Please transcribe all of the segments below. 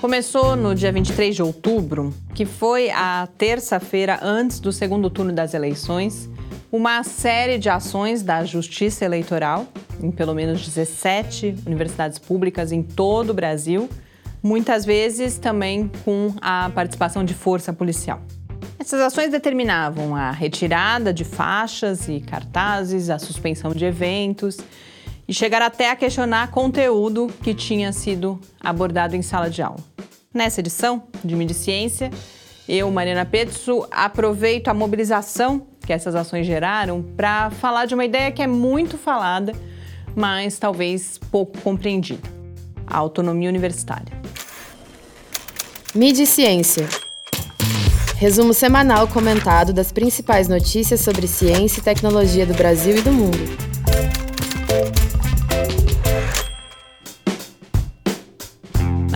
Começou no dia 23 de outubro, que foi a terça-feira antes do segundo turno das eleições, uma série de ações da Justiça Eleitoral em pelo menos 17 universidades públicas em todo o Brasil, muitas vezes também com a participação de força policial. Essas ações determinavam a retirada de faixas e cartazes, a suspensão de eventos e chegar até a questionar conteúdo que tinha sido abordado em sala de aula. Nessa edição de Mídia Ciência, eu, Mariana Petsu, aproveito a mobilização que essas ações geraram para falar de uma ideia que é muito falada, mas talvez pouco compreendida: a autonomia universitária. Mídia Ciência. Resumo semanal comentado das principais notícias sobre ciência e tecnologia do Brasil e do mundo.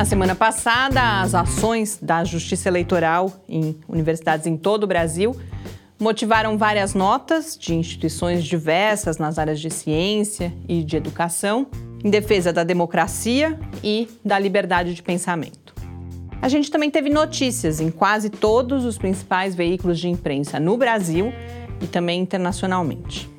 Na semana passada, as ações da Justiça Eleitoral em universidades em todo o Brasil motivaram várias notas de instituições diversas nas áreas de ciência e de educação em defesa da democracia e da liberdade de pensamento. A gente também teve notícias em quase todos os principais veículos de imprensa no Brasil e também internacionalmente.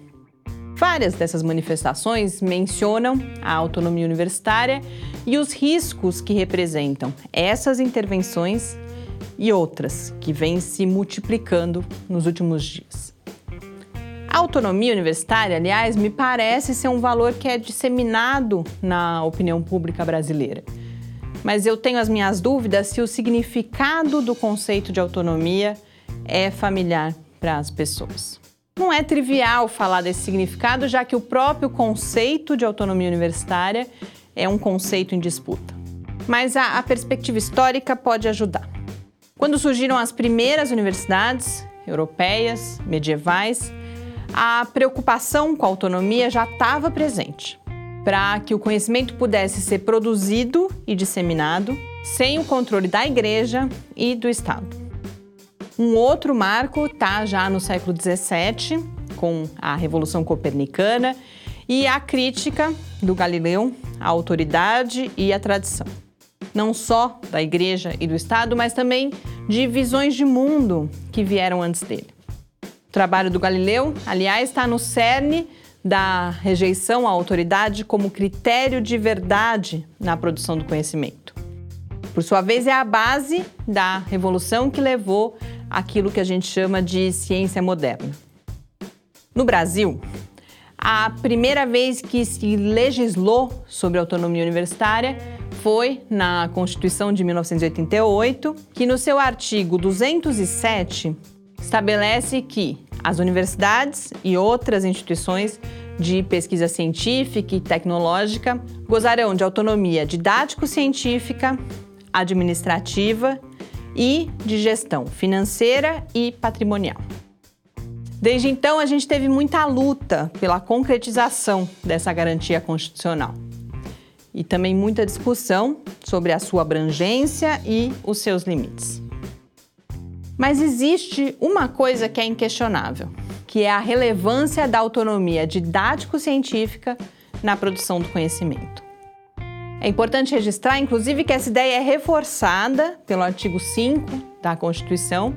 Várias dessas manifestações mencionam a autonomia universitária e os riscos que representam essas intervenções e outras que vêm se multiplicando nos últimos dias. A autonomia universitária, aliás, me parece ser um valor que é disseminado na opinião pública brasileira. Mas eu tenho as minhas dúvidas se o significado do conceito de autonomia é familiar para as pessoas. Não é trivial falar desse significado, já que o próprio conceito de autonomia universitária é um conceito em disputa. Mas a, a perspectiva histórica pode ajudar. Quando surgiram as primeiras universidades europeias, medievais, a preocupação com a autonomia já estava presente para que o conhecimento pudesse ser produzido e disseminado sem o controle da igreja e do Estado. Um outro marco está já no século XVII, com a Revolução Copernicana e a crítica do Galileu à autoridade e à tradição. Não só da Igreja e do Estado, mas também de visões de mundo que vieram antes dele. O trabalho do Galileu, aliás, está no cerne da rejeição à autoridade como critério de verdade na produção do conhecimento. Por sua vez, é a base da revolução que levou aquilo que a gente chama de ciência moderna. No Brasil, a primeira vez que se legislou sobre autonomia universitária foi na Constituição de 1988, que no seu artigo 207 estabelece que as universidades e outras instituições de pesquisa científica e tecnológica gozarão de autonomia didático-científica, administrativa e de gestão financeira e patrimonial. Desde então, a gente teve muita luta pela concretização dessa garantia constitucional e também muita discussão sobre a sua abrangência e os seus limites. Mas existe uma coisa que é inquestionável, que é a relevância da autonomia didático-científica na produção do conhecimento. É importante registrar, inclusive, que essa ideia é reforçada pelo artigo 5 da Constituição,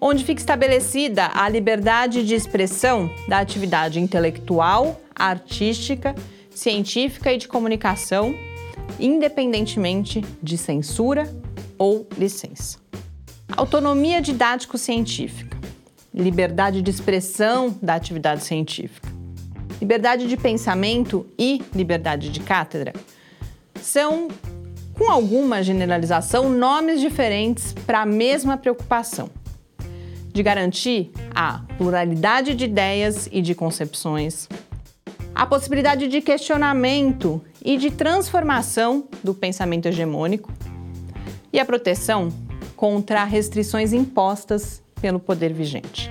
onde fica estabelecida a liberdade de expressão da atividade intelectual, artística, científica e de comunicação, independentemente de censura ou licença. Autonomia didático-científica, liberdade de expressão da atividade científica, liberdade de pensamento e liberdade de cátedra são, com alguma generalização, nomes diferentes para a mesma preocupação de garantir a pluralidade de ideias e de concepções, a possibilidade de questionamento e de transformação do pensamento hegemônico e a proteção contra restrições impostas pelo poder vigente.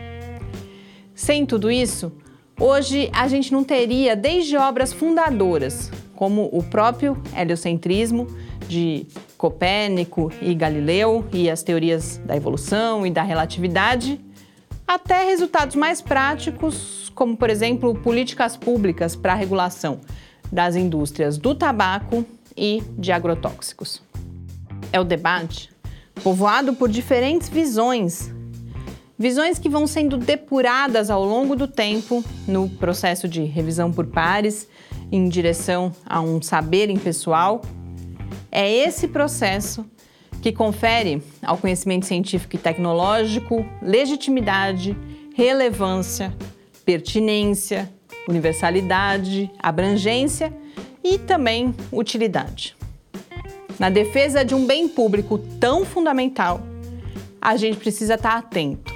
Sem tudo isso, hoje a gente não teria, desde obras fundadoras como o próprio heliocentrismo de Copérnico e Galileu e as teorias da evolução e da relatividade, até resultados mais práticos, como por exemplo políticas públicas para a regulação das indústrias do tabaco e de agrotóxicos. é o debate, povoado por diferentes visões. Visões que vão sendo depuradas ao longo do tempo no processo de revisão por pares, em direção a um saber impessoal. É esse processo que confere ao conhecimento científico e tecnológico legitimidade, relevância, pertinência, universalidade, abrangência e também utilidade. Na defesa de um bem público tão fundamental, a gente precisa estar atento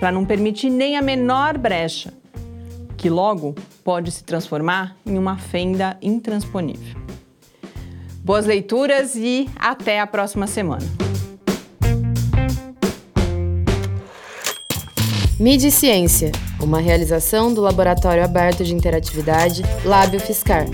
para não permitir nem a menor brecha, que logo pode se transformar em uma fenda intransponível. Boas leituras e até a próxima semana. Mídia e Ciência, uma realização do Laboratório Aberto de Interatividade Lábio Fiscar.